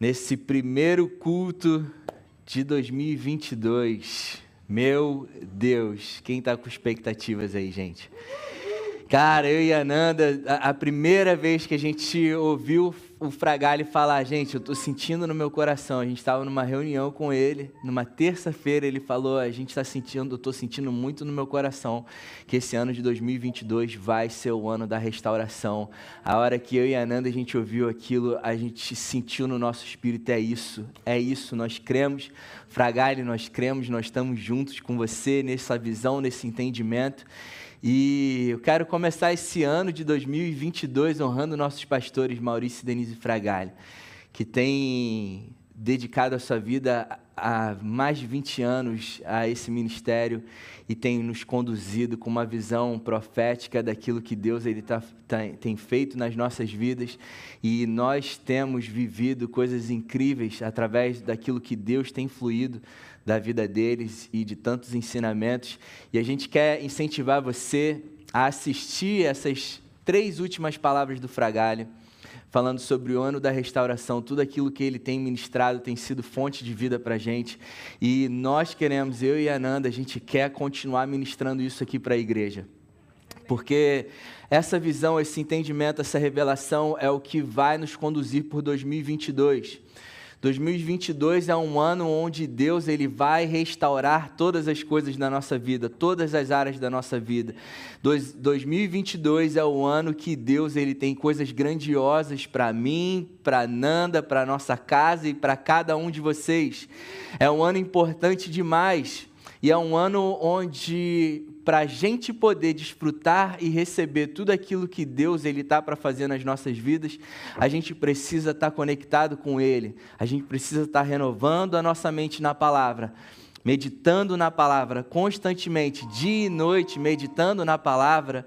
nesse primeiro culto de 2022. Meu Deus, quem está com expectativas aí, gente? Cara, eu e a Nanda, a, a primeira vez que a gente ouviu o Fragali falar, gente, eu estou sentindo no meu coração. A gente estava numa reunião com ele, numa terça-feira, ele falou, a gente está sentindo, eu estou sentindo muito no meu coração que esse ano de 2022 vai ser o ano da restauração. A hora que eu e a Nanda a gente ouviu aquilo, a gente sentiu no nosso espírito, é isso, é isso, nós cremos. Fragali, nós cremos, nós estamos juntos com você nessa visão, nesse entendimento. E eu quero começar esse ano de 2022 honrando nossos pastores Maurício e Denise Fragalho, que têm dedicado a sua vida há mais de 20 anos a esse ministério e tem nos conduzido com uma visão profética daquilo que Deus ele tá, tá, tem feito nas nossas vidas. E nós temos vivido coisas incríveis através daquilo que Deus tem fluído da vida deles e de tantos ensinamentos. E a gente quer incentivar você a assistir essas três últimas palavras do Fragalho, falando sobre o ano da restauração, tudo aquilo que ele tem ministrado tem sido fonte de vida para a gente. E nós queremos, eu e a Nanda, a gente quer continuar ministrando isso aqui para a igreja. Porque essa visão, esse entendimento, essa revelação é o que vai nos conduzir por 2022. 2022 é um ano onde Deus ele vai restaurar todas as coisas da nossa vida, todas as áreas da nossa vida. 2022 é o ano que Deus ele tem coisas grandiosas para mim, para Nanda, para nossa casa e para cada um de vocês. É um ano importante demais e é um ano onde para a gente poder desfrutar e receber tudo aquilo que Deus ele está para fazer nas nossas vidas, a gente precisa estar tá conectado com Ele, a gente precisa estar tá renovando a nossa mente na palavra, meditando na palavra constantemente, dia e noite, meditando na palavra,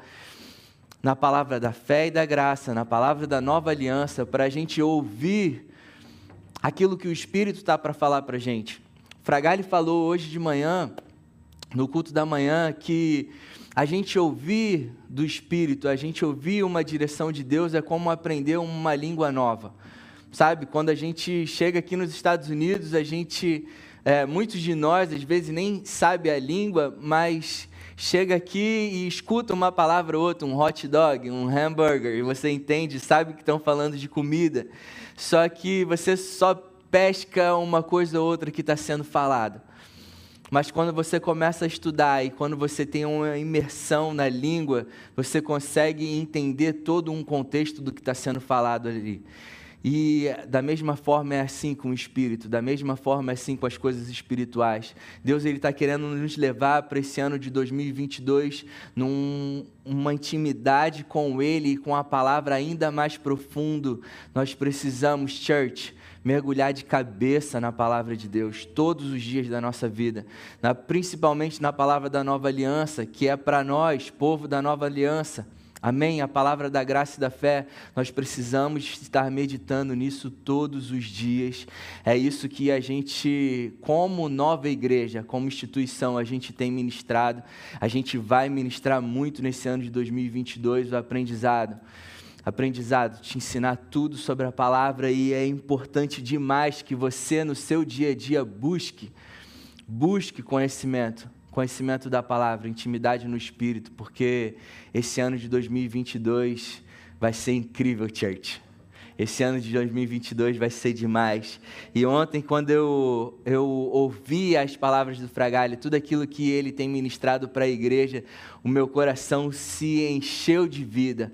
na palavra da fé e da graça, na palavra da nova aliança, para a gente ouvir aquilo que o Espírito está para falar para a gente. Fragali falou hoje de manhã no culto da manhã que a gente ouvir do Espírito, a gente ouvir uma direção de Deus é como aprender uma língua nova. Sabe, quando a gente chega aqui nos Estados Unidos, a gente, é, muitos de nós às vezes nem sabe a língua, mas chega aqui e escuta uma palavra ou outra, um hot dog, um hambúrguer, e você entende, sabe que estão falando de comida, só que você só pesca uma coisa ou outra que está sendo falado. Mas quando você começa a estudar e quando você tem uma imersão na língua, você consegue entender todo um contexto do que está sendo falado ali. E da mesma forma é assim com o Espírito, da mesma forma é assim com as coisas espirituais. Deus ele está querendo nos levar para esse ano de 2022 numa intimidade com Ele e com a palavra ainda mais profundo. Nós precisamos, church, mergulhar de cabeça na palavra de Deus todos os dias da nossa vida, na, principalmente na palavra da nova aliança, que é para nós, povo da nova aliança. Amém? A palavra da graça e da fé, nós precisamos estar meditando nisso todos os dias. É isso que a gente, como nova igreja, como instituição, a gente tem ministrado. A gente vai ministrar muito nesse ano de 2022 o aprendizado aprendizado, te ensinar tudo sobre a palavra e é importante demais que você no seu dia a dia busque, busque conhecimento, conhecimento da palavra, intimidade no espírito, porque esse ano de 2022 vai ser incrível, church. Esse ano de 2022 vai ser demais. E ontem, quando eu, eu ouvi as palavras do Fragalho, tudo aquilo que ele tem ministrado para a igreja, o meu coração se encheu de vida.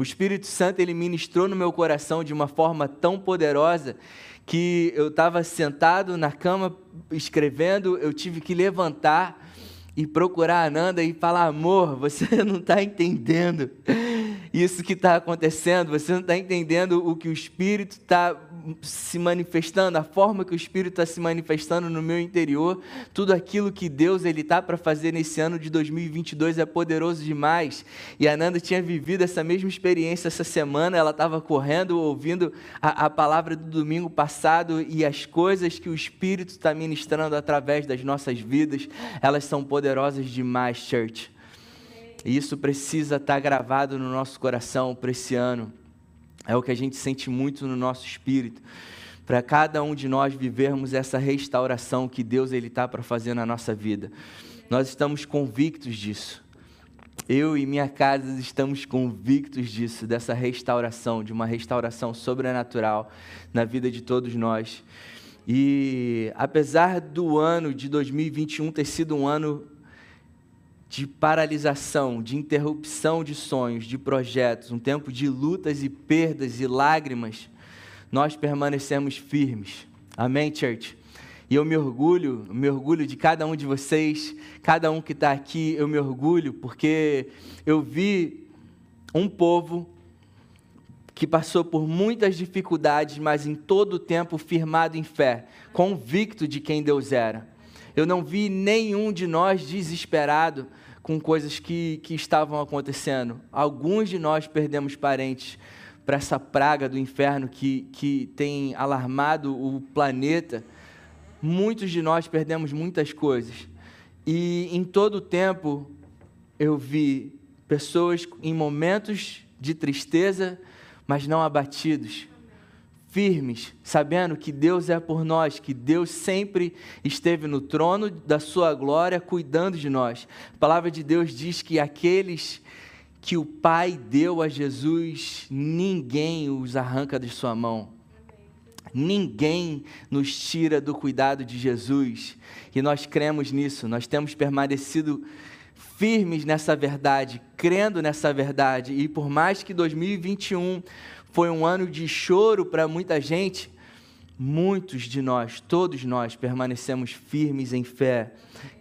O Espírito Santo ele ministrou no meu coração de uma forma tão poderosa que eu estava sentado na cama escrevendo, eu tive que levantar e procurar a Nanda e falar: amor, você não está entendendo isso que está acontecendo, você não está entendendo o que o Espírito está se manifestando, a forma que o Espírito está se manifestando no meu interior, tudo aquilo que Deus ele está para fazer nesse ano de 2022 é poderoso demais. E a Nanda tinha vivido essa mesma experiência essa semana, ela estava correndo, ouvindo a, a palavra do domingo passado e as coisas que o Espírito está ministrando através das nossas vidas, elas são poderosas demais, church. E isso precisa estar tá gravado no nosso coração para esse ano. É o que a gente sente muito no nosso espírito. para cada um de nós vivermos essa restauração que Deus ele está para fazer na nossa vida. Nós estamos convictos disso. Eu e minha casa estamos convictos disso, dessa restauração, de uma restauração sobrenatural na vida de todos nós. E apesar do ano de 2021 ter sido um ano de paralisação, de interrupção de sonhos, de projetos, um tempo de lutas e perdas e lágrimas, nós permanecemos firmes. Amém, church? E eu me orgulho, me orgulho de cada um de vocês, cada um que está aqui, eu me orgulho porque eu vi um povo que passou por muitas dificuldades, mas em todo o tempo firmado em fé, convicto de quem Deus era. Eu não vi nenhum de nós desesperado com coisas que, que estavam acontecendo. Alguns de nós perdemos parentes para essa praga do inferno que, que tem alarmado o planeta. Muitos de nós perdemos muitas coisas. E em todo o tempo eu vi pessoas em momentos de tristeza, mas não abatidos, firmes, sabendo que Deus é por nós, que Deus sempre esteve no trono da sua glória, cuidando de nós. A palavra de Deus diz que aqueles que o Pai deu a Jesus, ninguém os arranca de sua mão. Ninguém nos tira do cuidado de Jesus. E nós cremos nisso, nós temos permanecido firmes nessa verdade, crendo nessa verdade. E por mais que 2021 foi um ano de choro para muita gente, muitos de nós, todos nós, permanecemos firmes em fé,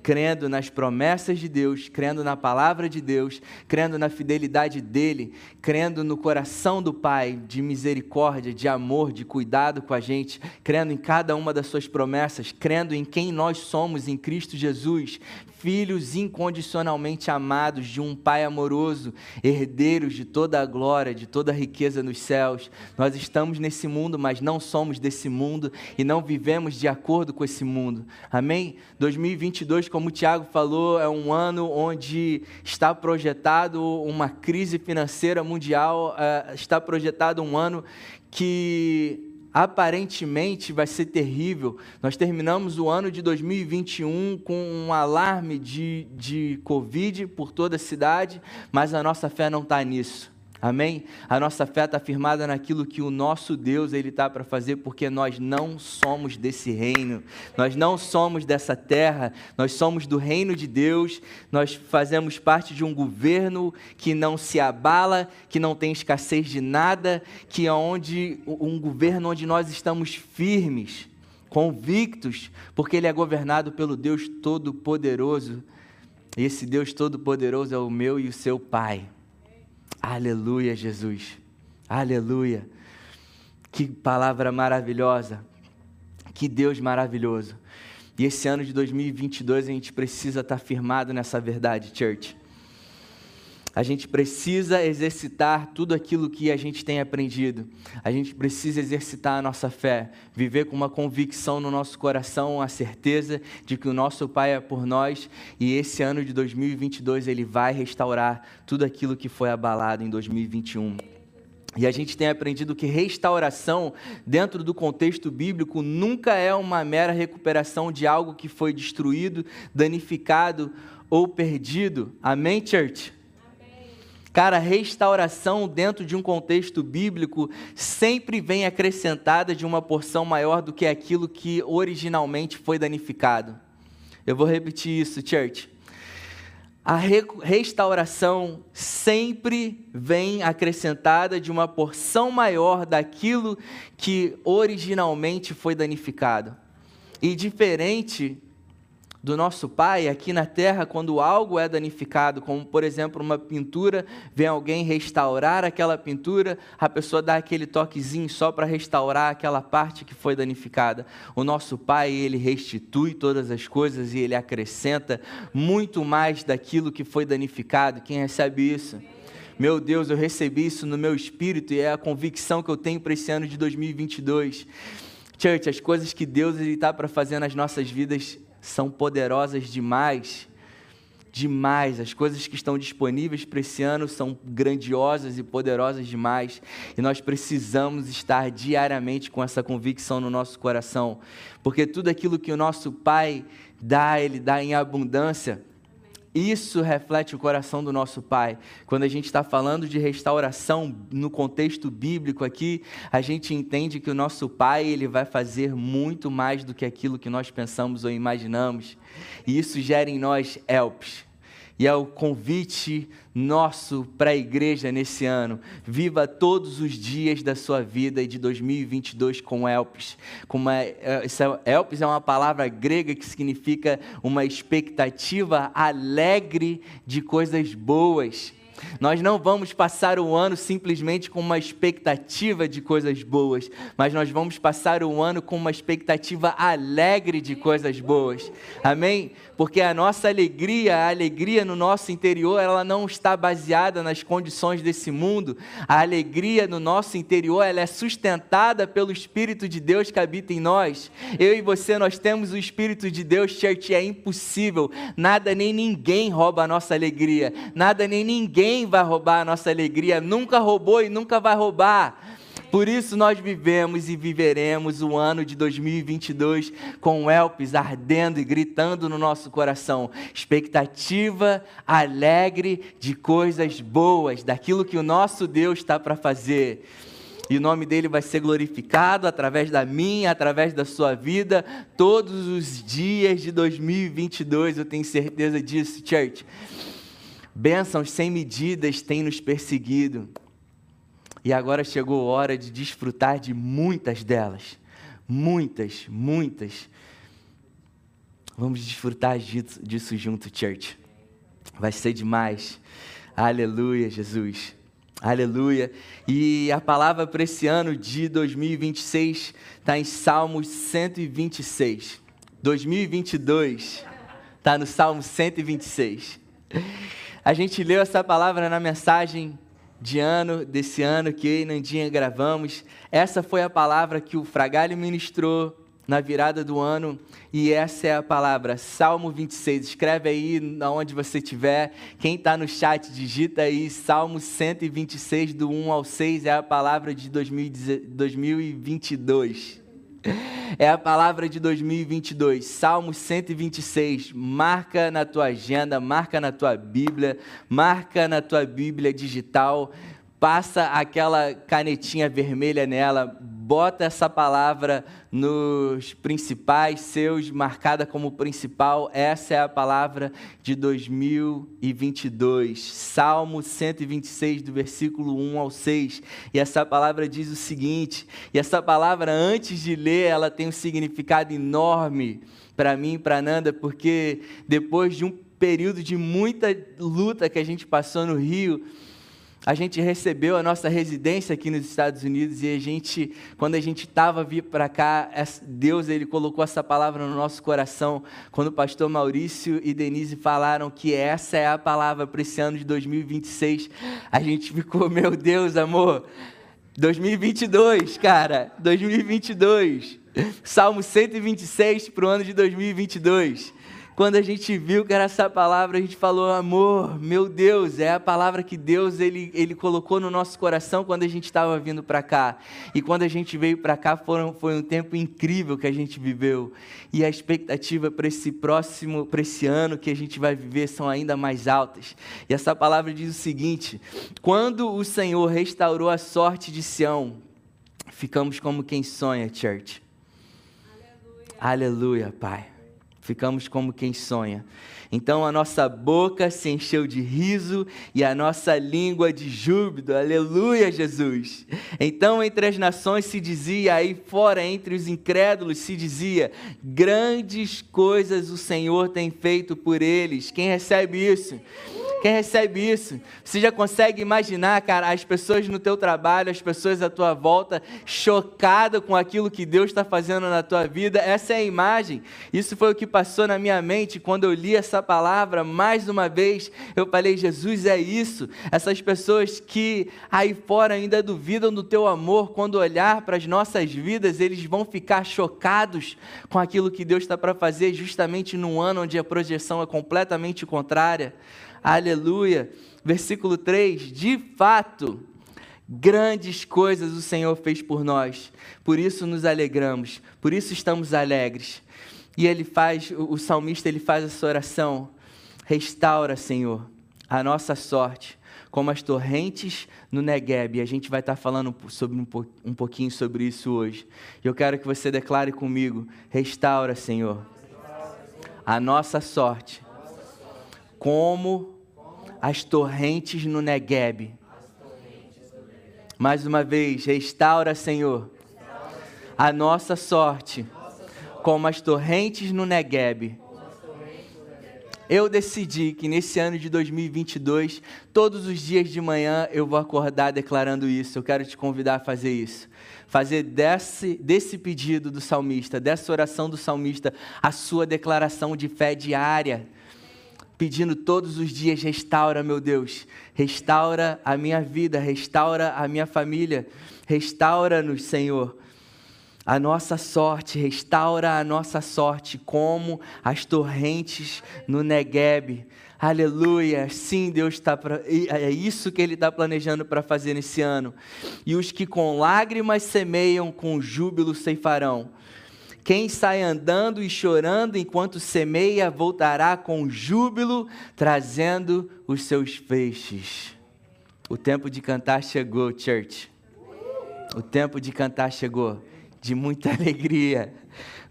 crendo nas promessas de Deus, crendo na palavra de Deus, crendo na fidelidade dele, crendo no coração do Pai de misericórdia, de amor, de cuidado com a gente, crendo em cada uma das suas promessas, crendo em quem nós somos em Cristo Jesus, filhos incondicionalmente amados de um Pai amoroso, herdeiros de toda a glória, de toda a riqueza nos céus. Nós estamos nesse mundo, mas não somos desse mundo e não vivemos de acordo com esse mundo. Amém? 2022, como o Tiago falou, é um ano onde está projetado uma crise financeira mundial, eh, está projetado um ano que aparentemente vai ser terrível. Nós terminamos o ano de 2021 com um alarme de, de Covid por toda a cidade, mas a nossa fé não está nisso. Amém? A nossa fé está firmada naquilo que o nosso Deus ele está para fazer, porque nós não somos desse reino, nós não somos dessa terra, nós somos do reino de Deus, nós fazemos parte de um governo que não se abala, que não tem escassez de nada, que é onde um governo onde nós estamos firmes, convictos, porque ele é governado pelo Deus Todo-Poderoso. Esse Deus Todo-Poderoso é o meu e o seu Pai. Aleluia, Jesus. Aleluia. Que palavra maravilhosa. Que Deus maravilhoso. E esse ano de 2022 a gente precisa estar firmado nessa verdade, church. A gente precisa exercitar tudo aquilo que a gente tem aprendido. A gente precisa exercitar a nossa fé, viver com uma convicção no nosso coração, a certeza de que o nosso Pai é por nós e esse ano de 2022 ele vai restaurar tudo aquilo que foi abalado em 2021. E a gente tem aprendido que restauração, dentro do contexto bíblico, nunca é uma mera recuperação de algo que foi destruído, danificado ou perdido. Amém, church? Cara, restauração dentro de um contexto bíblico sempre vem acrescentada de uma porção maior do que aquilo que originalmente foi danificado. Eu vou repetir isso, church. A re restauração sempre vem acrescentada de uma porção maior daquilo que originalmente foi danificado. E diferente do nosso Pai aqui na terra, quando algo é danificado, como por exemplo uma pintura, vem alguém restaurar aquela pintura, a pessoa dá aquele toquezinho só para restaurar aquela parte que foi danificada. O nosso Pai, ele restitui todas as coisas e ele acrescenta muito mais daquilo que foi danificado. Quem recebe isso? Meu Deus, eu recebi isso no meu espírito e é a convicção que eu tenho para esse ano de 2022. Church, as coisas que Deus está para fazer nas nossas vidas são poderosas demais demais. As coisas que estão disponíveis para esse ano são grandiosas e poderosas demais. E nós precisamos estar diariamente com essa convicção no nosso coração. Porque tudo aquilo que o nosso Pai dá, Ele dá em abundância. Isso reflete o coração do nosso Pai. Quando a gente está falando de restauração no contexto bíblico aqui, a gente entende que o nosso Pai ele vai fazer muito mais do que aquilo que nós pensamos ou imaginamos. E isso gera em nós elpes. E é o convite nosso para a igreja nesse ano. Viva todos os dias da sua vida e de 2022 com Elpis. Com é, é, Elpis é uma palavra grega que significa uma expectativa alegre de coisas boas. Nós não vamos passar o ano simplesmente com uma expectativa de coisas boas, mas nós vamos passar o ano com uma expectativa alegre de coisas boas. Amém? Porque a nossa alegria, a alegria no nosso interior, ela não está baseada nas condições desse mundo. A alegria no nosso interior, ela é sustentada pelo Espírito de Deus que habita em nós. Eu e você, nós temos o Espírito de Deus, church, é impossível. Nada nem ninguém rouba a nossa alegria. Nada nem ninguém Ninguém vai roubar a nossa alegria, nunca roubou e nunca vai roubar. Por isso nós vivemos e viveremos o ano de 2022 com o Elpis ardendo e gritando no nosso coração. Expectativa alegre de coisas boas, daquilo que o nosso Deus está para fazer. E o nome dele vai ser glorificado através da minha, através da sua vida, todos os dias de 2022, eu tenho certeza disso, church. Bênçãos sem medidas têm nos perseguido. E agora chegou a hora de desfrutar de muitas delas. Muitas, muitas. Vamos desfrutar disso, junto, church. Vai ser demais. Aleluia, Jesus. Aleluia. E a palavra para esse ano de 2026 está em Salmos 126. 2022 está no Salmo 126. A gente leu essa palavra na mensagem de ano, desse ano que eu e Nandinha gravamos. Essa foi a palavra que o Fragalho ministrou na virada do ano. E essa é a palavra, Salmo 26. Escreve aí onde você estiver. Quem está no chat, digita aí Salmo 126, do 1 ao 6. É a palavra de 2022. É a palavra de 2022, Salmo 126. Marca na tua agenda, marca na tua Bíblia, marca na tua Bíblia digital passa aquela canetinha vermelha nela, bota essa palavra nos principais seus, marcada como principal. Essa é a palavra de 2022. Salmo 126, do versículo 1 ao 6. E essa palavra diz o seguinte: e essa palavra, antes de ler, ela tem um significado enorme para mim e para Nanda, porque depois de um período de muita luta que a gente passou no Rio, a gente recebeu a nossa residência aqui nos Estados Unidos e a gente, quando a gente estava vindo para cá, Deus ele colocou essa palavra no nosso coração. Quando o pastor Maurício e Denise falaram que essa é a palavra para esse ano de 2026, a gente ficou, meu Deus, amor, 2022, cara, 2022. Salmo 126 para o ano de 2022 quando a gente viu que era essa palavra, a gente falou, amor, meu Deus, é a palavra que Deus ele, ele colocou no nosso coração quando a gente estava vindo para cá. E quando a gente veio para cá, foram, foi um tempo incrível que a gente viveu. E a expectativa para esse próximo, para esse ano que a gente vai viver são ainda mais altas. E essa palavra diz o seguinte: quando o Senhor restaurou a sorte de Sião, ficamos como quem sonha, church. Aleluia, Aleluia Pai ficamos como quem sonha. Então a nossa boca se encheu de riso e a nossa língua de júbilo. Aleluia, Jesus. Então entre as nações se dizia, aí fora entre os incrédulos se dizia: grandes coisas o Senhor tem feito por eles. Quem recebe isso? Quem recebe isso? Você já consegue imaginar, cara, as pessoas no teu trabalho, as pessoas à tua volta, chocadas com aquilo que Deus está fazendo na tua vida? Essa é a imagem. Isso foi o que passou na minha mente quando eu li essa palavra. Mais uma vez, eu falei: Jesus é isso. Essas pessoas que aí fora ainda duvidam do teu amor, quando olhar para as nossas vidas, eles vão ficar chocados com aquilo que Deus está para fazer, justamente num ano onde a projeção é completamente contrária. Aleluia. Versículo 3: De fato, grandes coisas o Senhor fez por nós, por isso nos alegramos, por isso estamos alegres. E ele faz, o salmista ele faz essa oração: Restaura, Senhor, a nossa sorte, como as torrentes no Negueb. E a gente vai estar falando sobre um, pouquinho sobre isso hoje. Eu quero que você declare comigo: Restaura, Senhor, a nossa sorte como as torrentes no Negueb. Mais uma vez, restaura, Senhor, a nossa sorte, como as torrentes no Negueb. Eu decidi que nesse ano de 2022, todos os dias de manhã eu vou acordar declarando isso. Eu quero te convidar a fazer isso. Fazer desse, desse pedido do salmista, dessa oração do salmista, a sua declaração de fé diária pedindo todos os dias: restaura, meu Deus, restaura a minha vida, restaura a minha família, restaura-nos, Senhor. A nossa sorte, restaura a nossa sorte, como as torrentes no Negueb. Aleluia, sim, Deus está pra... é isso que Ele está planejando para fazer nesse ano. E os que com lágrimas semeiam, com júbilo ceifarão. Quem sai andando e chorando enquanto semeia, voltará com júbilo, trazendo os seus feixes. O tempo de cantar chegou, church. O tempo de cantar chegou, de muita alegria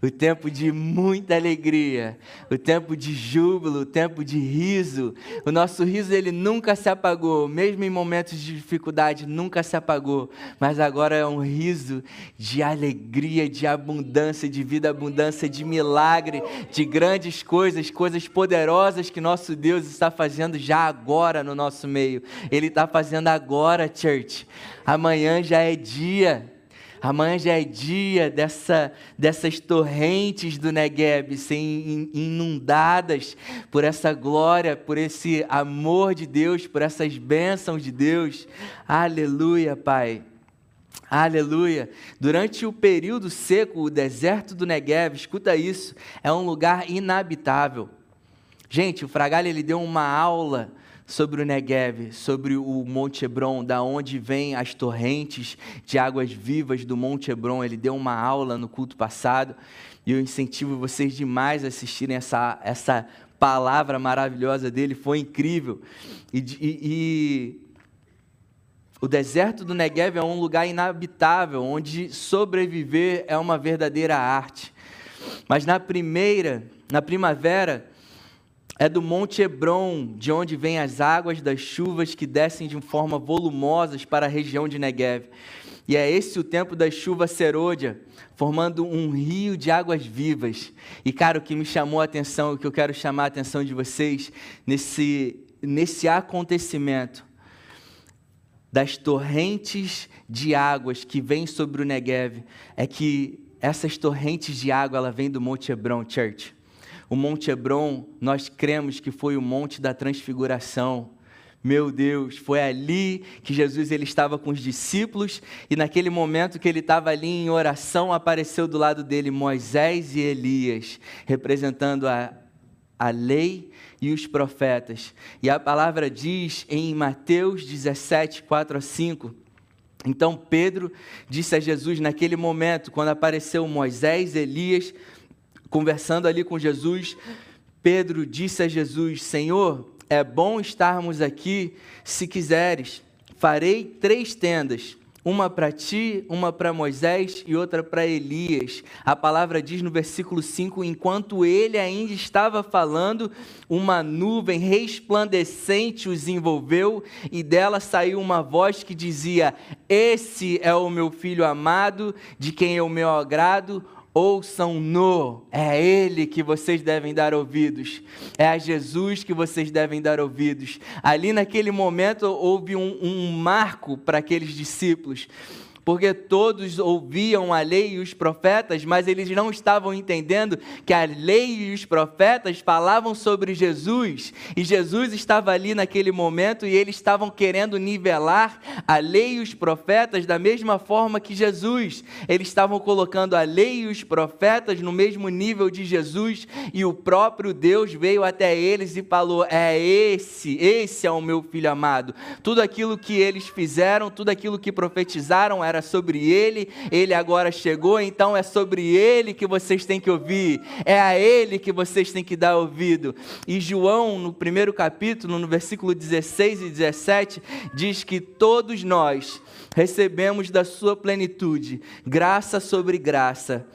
o tempo de muita alegria, o tempo de júbilo, o tempo de riso. O nosso riso ele nunca se apagou, mesmo em momentos de dificuldade, nunca se apagou, mas agora é um riso de alegria, de abundância, de vida abundância, de milagre, de grandes coisas, coisas poderosas que nosso Deus está fazendo já agora no nosso meio. Ele está fazendo agora, church. Amanhã já é dia. Amanhã já é dia dessa, dessas torrentes do Negueb serem inundadas por essa glória, por esse amor de Deus, por essas bênçãos de Deus. Aleluia, Pai. Aleluia. Durante o período seco, o deserto do Negev, escuta isso, é um lugar inabitável. Gente, o Fragalho ele deu uma aula sobre o Negev, sobre o Monte Hebron, da onde vêm as torrentes de águas vivas do Monte Hebron. Ele deu uma aula no culto passado e eu incentivo vocês demais a assistirem essa, essa palavra maravilhosa dele, foi incrível. E, e, e o deserto do Negev é um lugar inabitável, onde sobreviver é uma verdadeira arte. Mas na primeira, na primavera, é do Monte Hebron, de onde vêm as águas das chuvas que descem de forma volumosas para a região de Negev. E é esse o tempo da chuva serôdia, formando um rio de águas vivas. E, cara, o que me chamou a atenção, o que eu quero chamar a atenção de vocês, nesse, nesse acontecimento das torrentes de águas que vêm sobre o Negev, é que essas torrentes de água, ela vem do Monte Hebron, church. O Monte Hebron, nós cremos que foi o Monte da Transfiguração. Meu Deus, foi ali que Jesus ele estava com os discípulos e naquele momento que ele estava ali em oração, apareceu do lado dele Moisés e Elias, representando a, a lei e os profetas. E a palavra diz em Mateus 17, 4 a 5. Então Pedro disse a Jesus naquele momento, quando apareceu Moisés, Elias, conversando ali com Jesus, Pedro disse a Jesus: Senhor, é bom estarmos aqui, se quiseres, farei três tendas. Uma para ti, uma para Moisés e outra para Elias. A palavra diz no versículo 5: enquanto ele ainda estava falando, uma nuvem resplandecente os envolveu e dela saiu uma voz que dizia: Esse é o meu filho amado, de quem eu me agrado, ouçam-no. É a Ele que vocês devem dar ouvidos. É a Jesus que vocês devem dar ouvidos. Ali naquele momento houve um, um marco para aqueles discípulos porque todos ouviam a lei e os profetas, mas eles não estavam entendendo que a lei e os profetas falavam sobre Jesus, e Jesus estava ali naquele momento e eles estavam querendo nivelar a lei e os profetas da mesma forma que Jesus. Eles estavam colocando a lei e os profetas no mesmo nível de Jesus, e o próprio Deus veio até eles e falou: "É esse, esse é o meu filho amado". Tudo aquilo que eles fizeram, tudo aquilo que profetizaram era era sobre ele, ele agora chegou, então é sobre ele que vocês têm que ouvir, é a ele que vocês têm que dar ouvido. E João, no primeiro capítulo, no versículo 16 e 17, diz que todos nós recebemos da sua plenitude graça sobre graça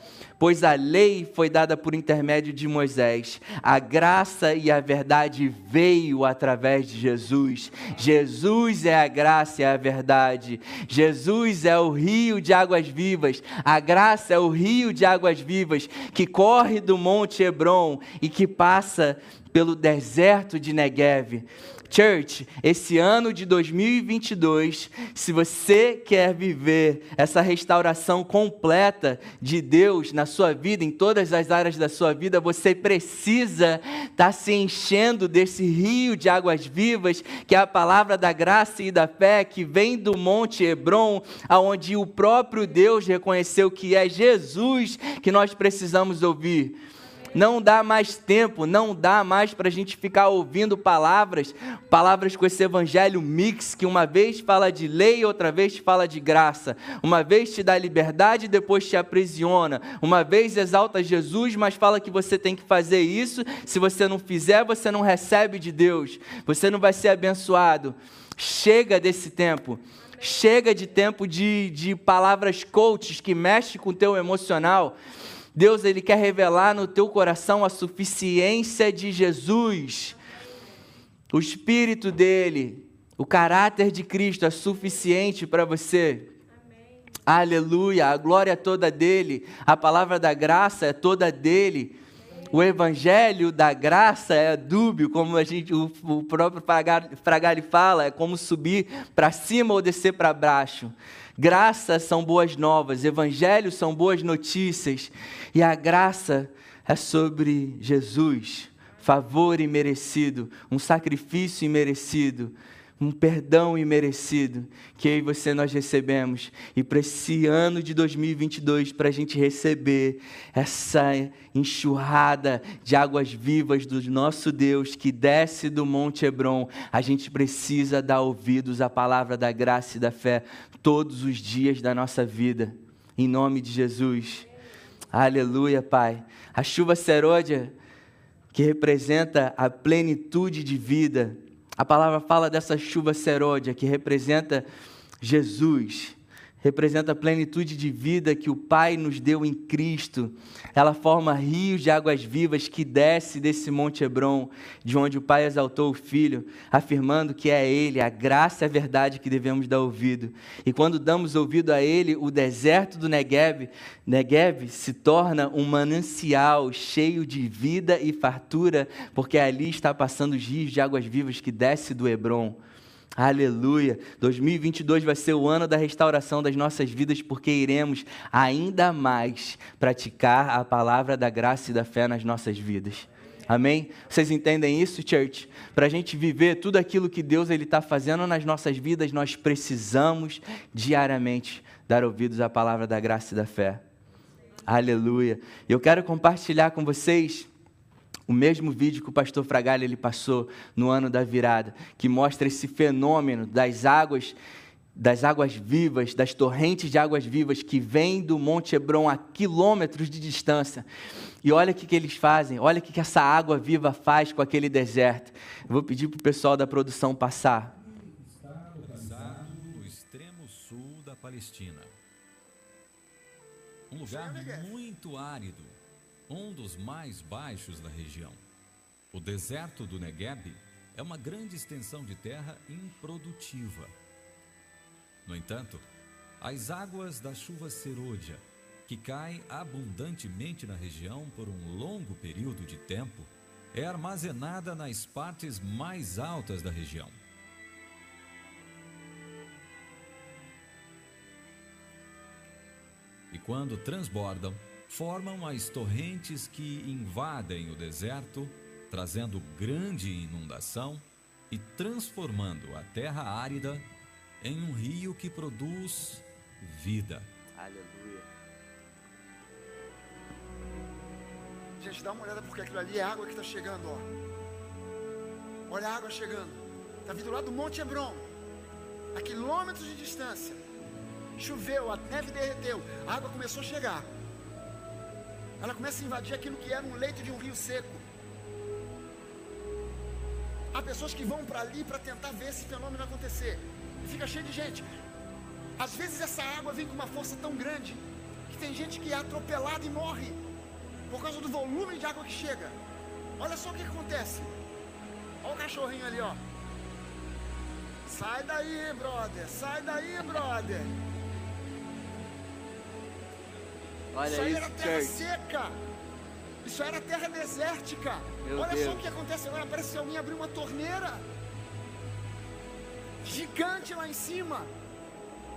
pois a lei foi dada por intermédio de Moisés, a graça e a verdade veio através de Jesus. Jesus é a graça e a verdade. Jesus é o rio de águas vivas. A graça é o rio de águas vivas que corre do Monte Hebron e que passa pelo deserto de Negev. Church, esse ano de 2022, se você quer viver essa restauração completa de Deus na sua vida, em todas as áreas da sua vida, você precisa estar tá se enchendo desse rio de águas vivas, que é a palavra da graça e da fé, que vem do Monte Hebron, aonde o próprio Deus reconheceu que é Jesus que nós precisamos ouvir. Não dá mais tempo, não dá mais para a gente ficar ouvindo palavras, palavras com esse evangelho mix, que uma vez fala de lei, outra vez fala de graça. Uma vez te dá liberdade, depois te aprisiona. Uma vez exalta Jesus, mas fala que você tem que fazer isso. Se você não fizer, você não recebe de Deus. Você não vai ser abençoado. Chega desse tempo. Chega de tempo de, de palavras coaches que mexem com o teu emocional. Deus ele quer revelar no teu coração a suficiência de Jesus. O espírito dele, o caráter de Cristo é suficiente para você. Amém. Aleluia, a glória é toda dele, a palavra da graça é toda dele. O evangelho da graça é dúbio, como a gente, o, o próprio Fragale fala, é como subir para cima ou descer para baixo. Graça são boas novas, evangelho são boas notícias, e a graça é sobre Jesus, favor imerecido, um sacrifício imerecido, um perdão imerecido que eu e você nós recebemos. E para esse ano de 2022, para a gente receber essa enxurrada de águas vivas do nosso Deus que desce do Monte Hebron, a gente precisa dar ouvidos à palavra da graça e da fé todos os dias da nossa vida. Em nome de Jesus. Aleluia, Pai. A chuva seródia, que representa a plenitude de vida, a palavra fala dessa chuva seródia que representa Jesus representa a plenitude de vida que o Pai nos deu em Cristo. Ela forma rios de águas vivas que desce desse Monte Hebron, de onde o Pai exaltou o Filho, afirmando que é Ele, a graça e a verdade que devemos dar ouvido. E quando damos ouvido a Ele, o deserto do Negev, Negev se torna um manancial cheio de vida e fartura, porque ali está passando os rios de águas vivas que desce do Hebron. Aleluia. 2022 vai ser o ano da restauração das nossas vidas, porque iremos ainda mais praticar a palavra da graça e da fé nas nossas vidas. Amém? Vocês entendem isso, church? Para a gente viver tudo aquilo que Deus está fazendo nas nossas vidas, nós precisamos diariamente dar ouvidos à palavra da graça e da fé. Aleluia. Eu quero compartilhar com vocês o mesmo vídeo que o pastor Fragalha ele passou no ano da virada, que mostra esse fenômeno das águas das águas vivas, das torrentes de águas vivas que vêm do Monte Hebron a quilômetros de distância. E olha o que, que eles fazem, olha o que, que essa água viva faz com aquele deserto. Eu vou pedir para o pessoal da produção passar. Está no extremo sul da Palestina. Um lugar muito árido um dos mais baixos da região. O deserto do Negueb é uma grande extensão de terra improdutiva. No entanto, as águas da chuva serôdia, que que cai abundantemente na região por um longo período de tempo, é armazenada nas partes mais altas da região. E quando transbordam, formam as torrentes que invadem o deserto, trazendo grande inundação e transformando a terra árida em um rio que produz vida. Aleluia. Gente, dá uma olhada porque aquilo ali é água que está chegando, ó. Olha a água chegando. Está vindo lá do Monte Hebron, a quilômetros de distância. Choveu, a neve derreteu, a água começou a chegar. Ela começa a invadir aquilo que era um leito de um rio seco. Há pessoas que vão para ali para tentar ver esse fenômeno acontecer. E fica cheio de gente. Às vezes essa água vem com uma força tão grande que tem gente que é atropelada e morre por causa do volume de água que chega. Olha só o que acontece. Olha o cachorrinho ali, ó. Sai daí, brother. Sai daí, brother. Olha isso aí isso, era terra church. seca. Isso era terra desértica. Meu Olha só Deus. o que acontece agora. Parece que alguém abriu uma torneira. Gigante lá em cima.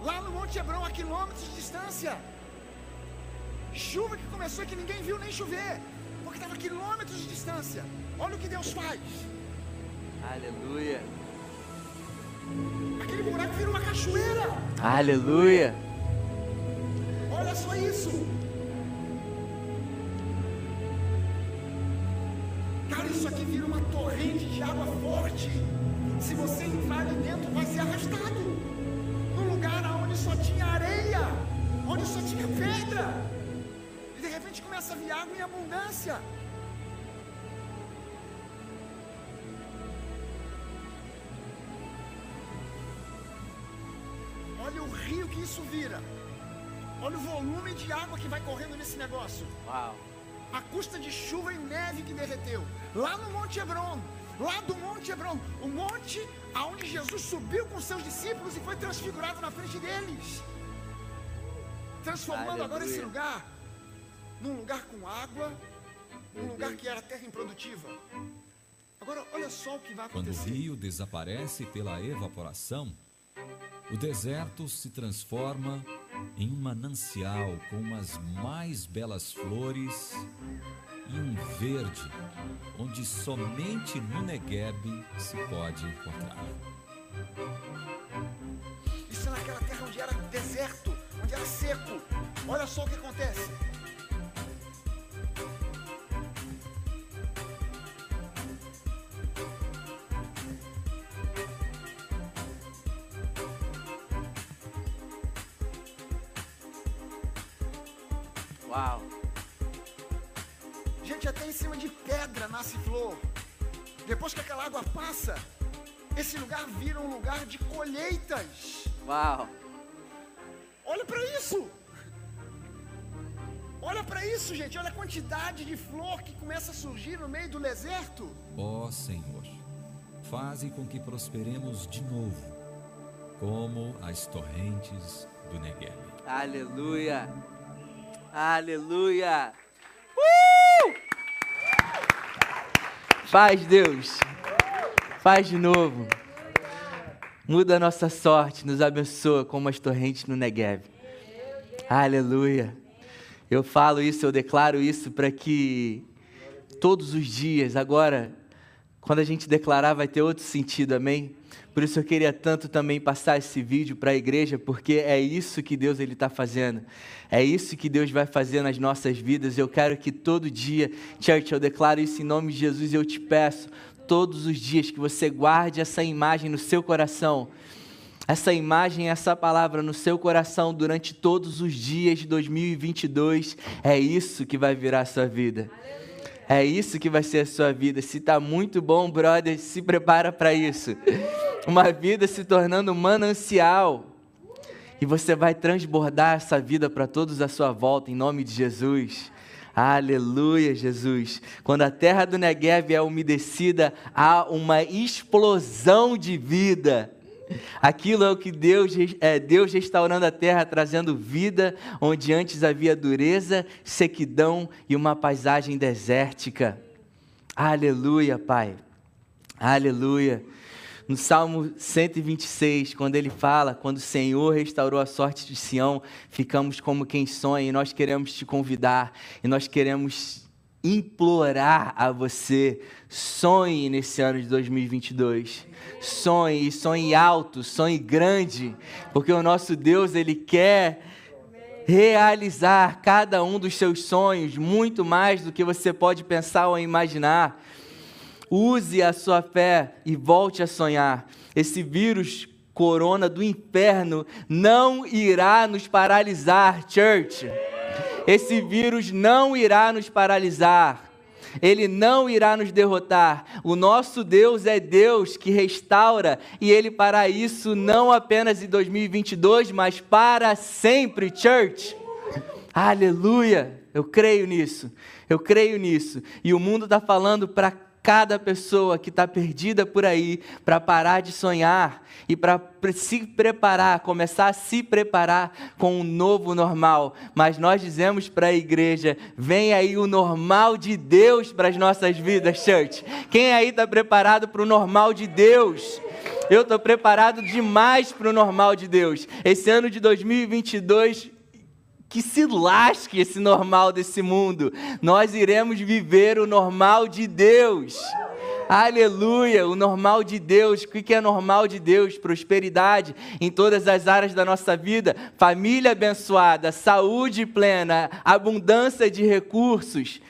Lá no Monte Hebron, a quilômetros de distância. Chuva que começou e que ninguém viu nem chover. Porque estava a quilômetros de distância. Olha o que Deus faz. Aleluia. Aquele buraco vira uma cachoeira. Aleluia. Olha só isso. Isso aqui vira uma torrente de água forte. Se você entrar ali dentro, vai ser arrastado. Num lugar onde só tinha areia, onde só tinha pedra. E de repente começa a vir água em abundância. Olha o rio que isso vira. Olha o volume de água que vai correndo nesse negócio. Uau. A custa de chuva e neve que derreteu. Lá no Monte Hebron. Lá do Monte Hebron. O monte aonde Jesus subiu com seus discípulos e foi transfigurado na frente deles. Transformando agora Aleluia. esse lugar num lugar com água, um lugar que era terra improdutiva. Agora, olha só o que vai Quando o acontecer. rio desaparece pela evaporação, o deserto se transforma em um manancial com umas mais belas flores e um verde, onde somente no Negueb se pode encontrar. Isso é naquela terra onde era deserto, onde era seco. Olha só o que acontece. Aquela água passa, esse lugar vira um lugar de colheitas. Uau. Olha para isso! Olha para isso, gente. Olha a quantidade de flor que começa a surgir no meio do deserto. Ó Senhor, faze com que prosperemos de novo, como as torrentes do Negueb. Aleluia. Aleluia. Uh! Faz, Deus. Faz de novo. Muda a nossa sorte, nos abençoa como as torrentes no Negev. Aleluia. Eu falo isso, eu declaro isso para que todos os dias, agora, quando a gente declarar, vai ter outro sentido, amém? Por isso eu queria tanto também passar esse vídeo para a igreja, porque é isso que Deus ele está fazendo. É isso que Deus vai fazer nas nossas vidas. Eu quero que todo dia, church, eu declaro isso em nome de Jesus e eu te peço, todos os dias, que você guarde essa imagem no seu coração essa imagem, essa palavra no seu coração durante todos os dias de 2022. É isso que vai virar a sua vida. É isso que vai ser a sua vida. Se está muito bom, brother, se prepara para isso. Uma vida se tornando manancial. E você vai transbordar essa vida para todos à sua volta, em nome de Jesus. Aleluia, Jesus. Quando a terra do Negev é umedecida, há uma explosão de vida. Aquilo é o que Deus, é, Deus restaurando a terra, trazendo vida, onde antes havia dureza, sequidão e uma paisagem desértica. Aleluia, Pai. Aleluia. No Salmo 126, quando ele fala, quando o Senhor restaurou a sorte de Sião, ficamos como quem sonha, e nós queremos te convidar, e nós queremos implorar a você, sonhe nesse ano de 2022. Sonhe, sonhe alto, sonhe grande, porque o nosso Deus, ele quer realizar cada um dos seus sonhos, muito mais do que você pode pensar ou imaginar. Use a sua fé e volte a sonhar. Esse vírus corona do inferno não irá nos paralisar, church. Esse vírus não irá nos paralisar. Ele não irá nos derrotar. O nosso Deus é Deus que restaura e ele para isso não apenas em 2022, mas para sempre, church. Aleluia! Eu creio nisso. Eu creio nisso. E o mundo está falando para cada pessoa que está perdida por aí para parar de sonhar e para se preparar, começar a se preparar com um novo normal. Mas nós dizemos para a igreja: vem aí o normal de Deus para as nossas vidas, church. Quem aí está preparado para o normal de Deus? Eu estou preparado demais para o normal de Deus. Esse ano de 2022 que se lasque esse normal desse mundo. Nós iremos viver o normal de Deus. Aleluia, o normal de Deus. O que é normal de Deus? Prosperidade em todas as áreas da nossa vida, família abençoada, saúde plena, abundância de recursos,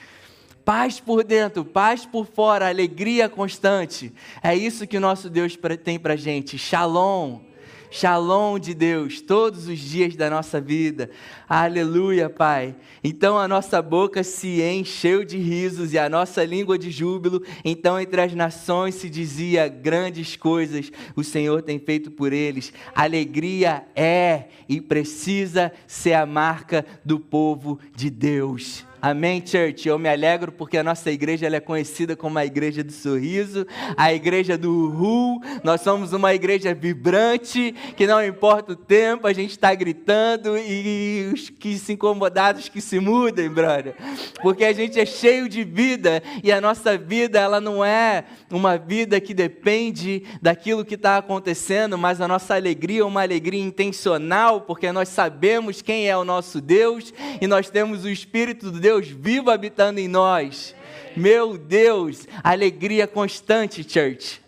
paz por dentro, paz por fora, alegria constante. É isso que o nosso Deus tem para gente. Shalom. Shalom de Deus todos os dias da nossa vida. Aleluia, Pai. Então a nossa boca se encheu de risos e a nossa língua de júbilo. Então entre as nações se dizia grandes coisas o Senhor tem feito por eles. Alegria é e precisa ser a marca do povo de Deus. Amém, church? Eu me alegro porque a nossa igreja ela é conhecida como a igreja do sorriso, a igreja do uhul. Nós somos uma igreja vibrante, que não importa o tempo, a gente está gritando e os que se incomodados que se mudem, brother. Porque a gente é cheio de vida e a nossa vida ela não é uma vida que depende daquilo que está acontecendo, mas a nossa alegria é uma alegria intencional, porque nós sabemos quem é o nosso Deus e nós temos o Espírito do Deus vivo habitando em nós. Meu Deus, alegria constante, church.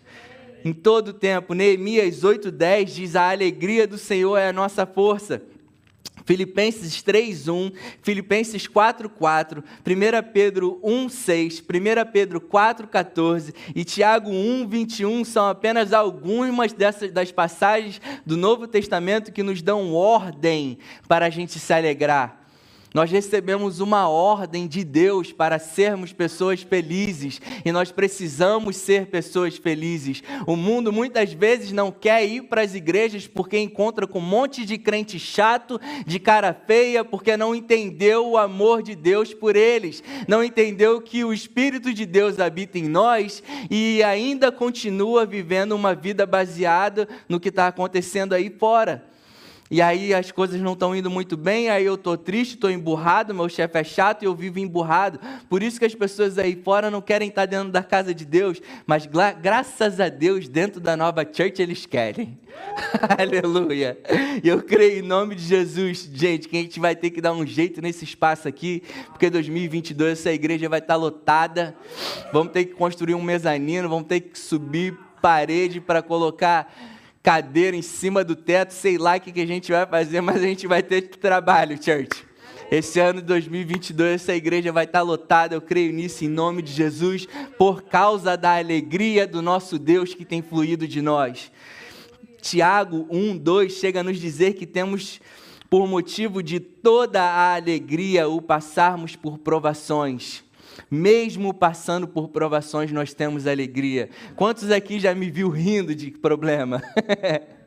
Em todo tempo, Neemias 8:10 diz: "A alegria do Senhor é a nossa força". Filipenses 3:1, Filipenses 4:4, 1 Pedro 1:6, 1 Pedro 4:14 e Tiago 1:21 são apenas algumas dessas das passagens do Novo Testamento que nos dão ordem para a gente se alegrar. Nós recebemos uma ordem de Deus para sermos pessoas felizes e nós precisamos ser pessoas felizes. O mundo muitas vezes não quer ir para as igrejas porque encontra com um monte de crente chato, de cara feia, porque não entendeu o amor de Deus por eles, não entendeu que o Espírito de Deus habita em nós e ainda continua vivendo uma vida baseada no que está acontecendo aí fora e aí as coisas não estão indo muito bem, aí eu estou triste, estou emburrado, meu chefe é chato e eu vivo emburrado. Por isso que as pessoas aí fora não querem estar dentro da casa de Deus, mas graças a Deus, dentro da nova church eles querem. Aleluia. Eu creio em nome de Jesus, gente, que a gente vai ter que dar um jeito nesse espaço aqui, porque 2022 essa igreja vai estar lotada. Vamos ter que construir um mezanino, vamos ter que subir parede para colocar cadeira em cima do teto, sei lá o que, que a gente vai fazer, mas a gente vai ter trabalho, church. Esse ano de 2022, essa igreja vai estar lotada, eu creio nisso, em nome de Jesus, por causa da alegria do nosso Deus que tem fluído de nós. Tiago 1, 2 chega a nos dizer que temos, por motivo de toda a alegria, o passarmos por provações mesmo passando por provações, nós temos alegria. Quantos aqui já me viu rindo de problema?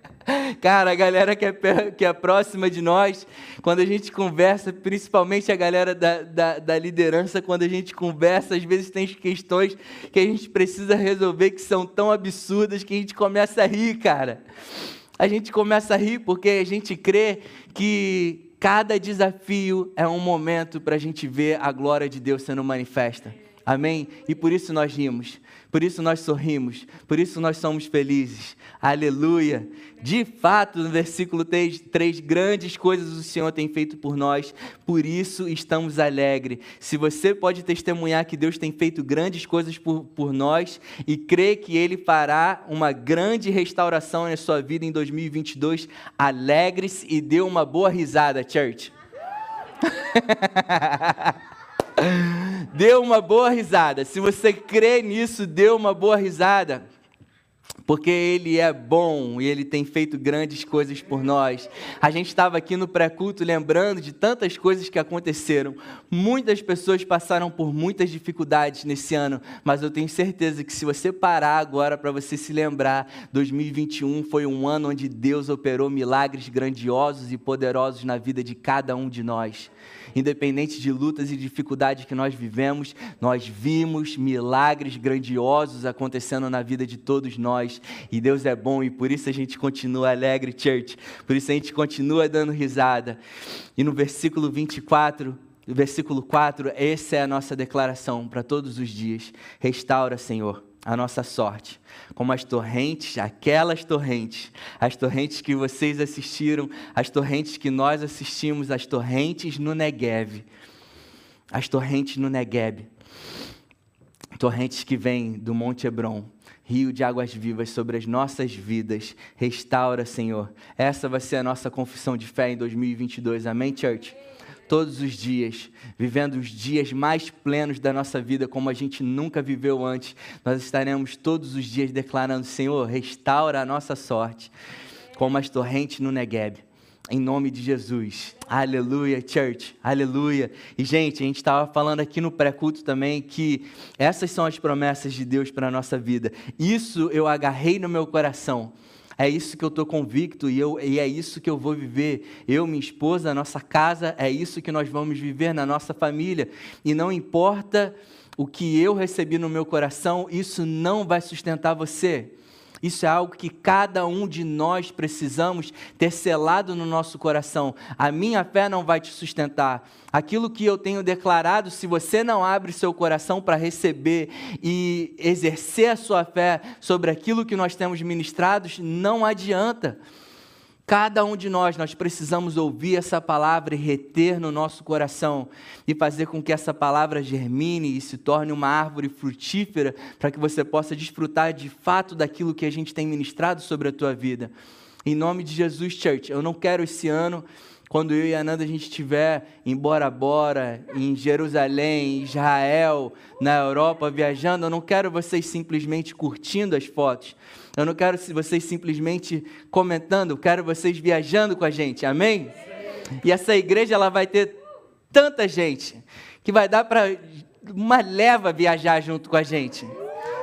Cara, a galera que é, que é próxima de nós, quando a gente conversa, principalmente a galera da, da, da, liderança, quando a gente conversa, às vezes tem questões que a gente precisa resolver que são tão absurdas que a gente começa a rir, cara. A gente começa a rir porque a gente crê que cada desafio é um momento para a gente ver a glória de Deus sendo manifesta. Amém? E por isso nós rimos, por isso nós sorrimos, por isso nós somos felizes. Aleluia! De fato, no versículo 3, três grandes coisas o Senhor tem feito por nós, por isso estamos alegres. Se você pode testemunhar que Deus tem feito grandes coisas por, por nós e crê que Ele fará uma grande restauração na sua vida em 2022, alegre-se e dê uma boa risada, church. dê uma boa risada. Se você crê nisso, dê uma boa risada porque Ele é bom e Ele tem feito grandes coisas por nós. A gente estava aqui no pré-culto lembrando de tantas coisas que aconteceram. Muitas pessoas passaram por muitas dificuldades nesse ano, mas eu tenho certeza que se você parar agora para você se lembrar, 2021 foi um ano onde Deus operou milagres grandiosos e poderosos na vida de cada um de nós independente de lutas e dificuldades que nós vivemos, nós vimos milagres grandiosos acontecendo na vida de todos nós. E Deus é bom e por isso a gente continua alegre, church. Por isso a gente continua dando risada. E no versículo 24, versículo 4, essa é a nossa declaração para todos os dias. Restaura, Senhor a nossa sorte, como as torrentes, aquelas torrentes, as torrentes que vocês assistiram, as torrentes que nós assistimos, as torrentes no Negev, as torrentes no Negev, torrentes que vêm do Monte Hebron, rio de águas vivas sobre as nossas vidas, restaura, Senhor. Essa vai ser a nossa confissão de fé em 2022, amém, church? Todos os dias, vivendo os dias mais plenos da nossa vida, como a gente nunca viveu antes. Nós estaremos todos os dias declarando: Senhor, restaura a nossa sorte, como as torrentes no Negueb. Em nome de Jesus. Aleluia, church. Aleluia. E, gente, a gente estava falando aqui no pré-culto também que essas são as promessas de Deus para a nossa vida. Isso eu agarrei no meu coração. É isso que eu estou convicto e, eu, e é isso que eu vou viver. Eu, minha esposa, a nossa casa, é isso que nós vamos viver na nossa família. E não importa o que eu recebi no meu coração, isso não vai sustentar você. Isso é algo que cada um de nós precisamos ter selado no nosso coração. A minha fé não vai te sustentar. Aquilo que eu tenho declarado, se você não abre seu coração para receber e exercer a sua fé sobre aquilo que nós temos ministrado, não adianta. Cada um de nós, nós precisamos ouvir essa palavra e reter no nosso coração e fazer com que essa palavra germine e se torne uma árvore frutífera para que você possa desfrutar de fato daquilo que a gente tem ministrado sobre a tua vida. Em nome de Jesus, church, eu não quero esse ano quando eu e a Nanda a gente estiver em Bora Bora, em Jerusalém, em Israel, na Europa, viajando, eu não quero vocês simplesmente curtindo as fotos. Eu não quero vocês simplesmente comentando, eu quero vocês viajando com a gente. Amém? E essa igreja ela vai ter tanta gente que vai dar para uma leva viajar junto com a gente.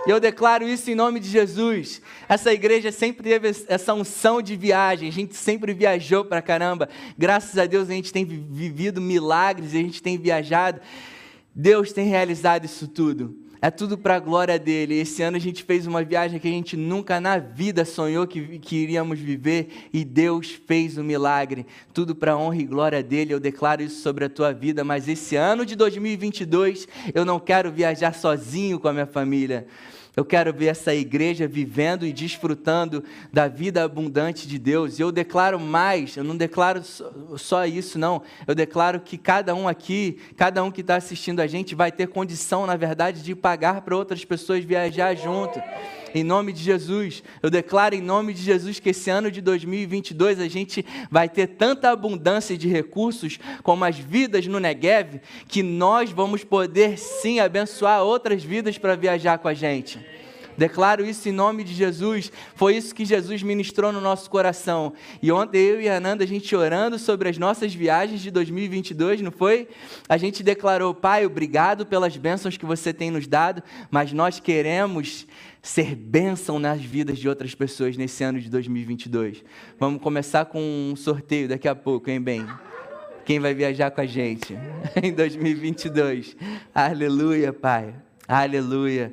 E eu declaro isso em nome de Jesus. Essa igreja sempre teve essa unção de viagem, a gente sempre viajou para caramba. Graças a Deus a gente tem vivido milagres, a gente tem viajado. Deus tem realizado isso tudo. É tudo para a glória dele. Esse ano a gente fez uma viagem que a gente nunca na vida sonhou que, que iríamos viver e Deus fez o um milagre. Tudo para a honra e glória dele. Eu declaro isso sobre a tua vida. Mas esse ano de 2022 eu não quero viajar sozinho com a minha família. Eu quero ver essa igreja vivendo e desfrutando da vida abundante de Deus. E eu declaro mais, eu não declaro só isso, não. Eu declaro que cada um aqui, cada um que está assistindo a gente, vai ter condição, na verdade, de pagar para outras pessoas viajar junto. Em nome de Jesus, eu declaro em nome de Jesus que esse ano de 2022 a gente vai ter tanta abundância de recursos como as vidas no Negev, que nós vamos poder sim abençoar outras vidas para viajar com a gente. Declaro isso em nome de Jesus. Foi isso que Jesus ministrou no nosso coração. E ontem eu e a Ananda, a gente orando sobre as nossas viagens de 2022, não foi? A gente declarou, Pai, obrigado pelas bênçãos que você tem nos dado, mas nós queremos ser bênção nas vidas de outras pessoas nesse ano de 2022. Vamos começar com um sorteio daqui a pouco, hein, bem? Quem vai viajar com a gente em 2022? Aleluia, Pai. Aleluia.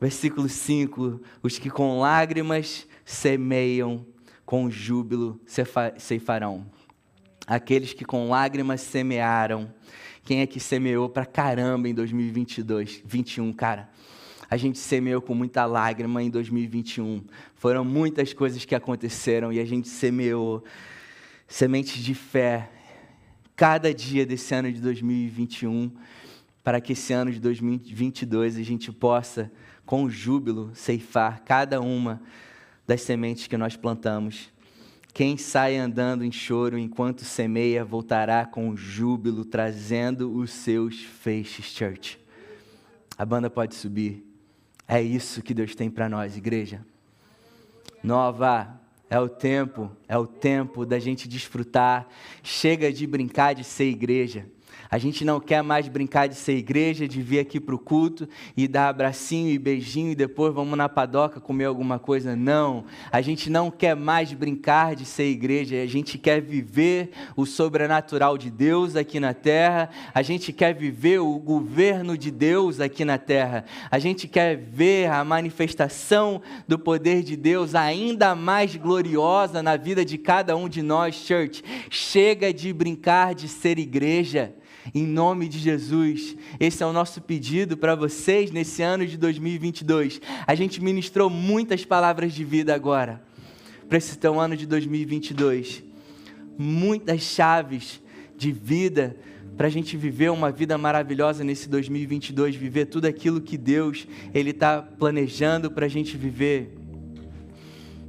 Versículo 5: Os que com lágrimas semeiam, com júbilo ceifarão. Aqueles que com lágrimas semearam. Quem é que semeou pra caramba em 2022, 21, cara? A gente semeou com muita lágrima em 2021. Foram muitas coisas que aconteceram e a gente semeou sementes de fé cada dia desse ano de 2021, para que esse ano de 2022 a gente possa, com júbilo, ceifar cada uma das sementes que nós plantamos. Quem sai andando em choro enquanto semeia voltará com júbilo, trazendo os seus feixes, church. A banda pode subir. É isso que Deus tem para nós, igreja. Nova, é o tempo, é o tempo da gente desfrutar. Chega de brincar de ser igreja. A gente não quer mais brincar de ser igreja, de vir aqui para o culto e dar abracinho e beijinho e depois vamos na padoca comer alguma coisa. Não. A gente não quer mais brincar de ser igreja. A gente quer viver o sobrenatural de Deus aqui na terra. A gente quer viver o governo de Deus aqui na terra. A gente quer ver a manifestação do poder de Deus ainda mais gloriosa na vida de cada um de nós, church. Chega de brincar de ser igreja em nome de Jesus. Esse é o nosso pedido para vocês nesse ano de 2022. A gente ministrou muitas palavras de vida agora, para esse tão ano de 2022. Muitas chaves de vida para a gente viver uma vida maravilhosa nesse 2022, viver tudo aquilo que Deus ele está planejando para a gente viver.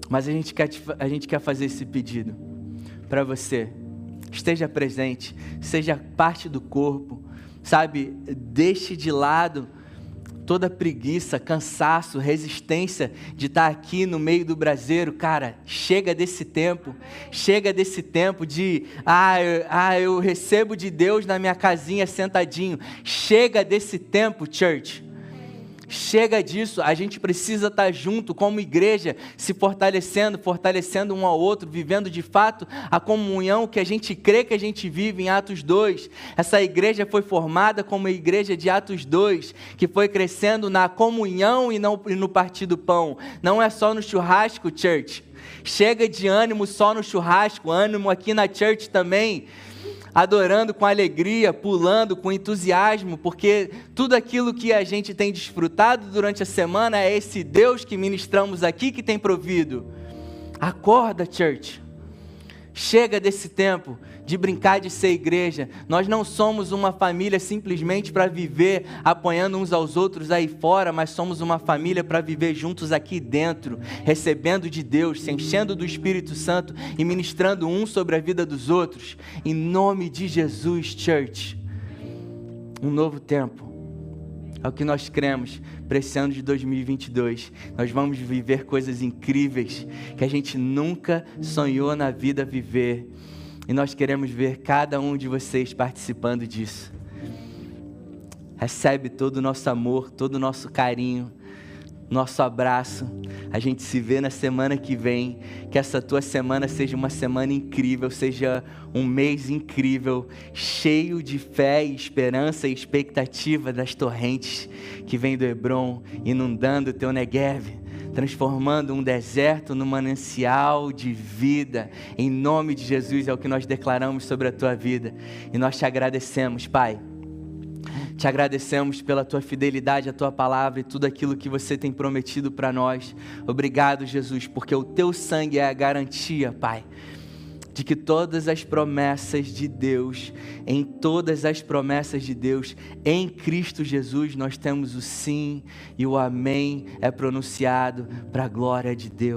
Mas a gente quer, a gente quer fazer esse pedido para você esteja presente, seja parte do corpo, sabe? Deixe de lado toda preguiça, cansaço, resistência de estar aqui no meio do braseiro, cara, chega desse tempo, chega desse tempo de, ah eu, ah, eu recebo de Deus na minha casinha sentadinho, chega desse tempo, church. Chega disso, a gente precisa estar junto como igreja, se fortalecendo, fortalecendo um ao outro, vivendo de fato a comunhão que a gente crê que a gente vive em Atos 2. Essa igreja foi formada como a igreja de Atos 2, que foi crescendo na comunhão e, não, no partir do pão. Não é só no churrasco, church. Chega de ânimo só no churrasco, ânimo aqui na church também adorando com alegria, pulando com entusiasmo, porque tudo aquilo que a gente tem desfrutado durante a semana é esse Deus que ministramos aqui que tem provido. Acorda, church. Chega desse tempo de brincar de ser igreja. Nós não somos uma família simplesmente para viver apoiando uns aos outros aí fora, mas somos uma família para viver juntos aqui dentro, recebendo de Deus, se enchendo do Espírito Santo e ministrando um sobre a vida dos outros. Em nome de Jesus, church. Um novo tempo. É o que nós cremos para esse ano de 2022. Nós vamos viver coisas incríveis que a gente nunca sonhou na vida viver. E nós queremos ver cada um de vocês participando disso. Recebe todo o nosso amor, todo o nosso carinho, nosso abraço. A gente se vê na semana que vem. Que essa tua semana seja uma semana incrível, seja um mês incrível, cheio de fé, esperança e expectativa das torrentes que vem do Hebron, inundando o teu Negev, transformando um deserto num manancial de vida. Em nome de Jesus é o que nós declaramos sobre a tua vida. E nós te agradecemos, Pai te agradecemos pela tua fidelidade à tua palavra e tudo aquilo que você tem prometido para nós. Obrigado, Jesus, porque o teu sangue é a garantia, Pai, de que todas as promessas de Deus, em todas as promessas de Deus, em Cristo Jesus, nós temos o sim e o amém é pronunciado para a glória de Deus.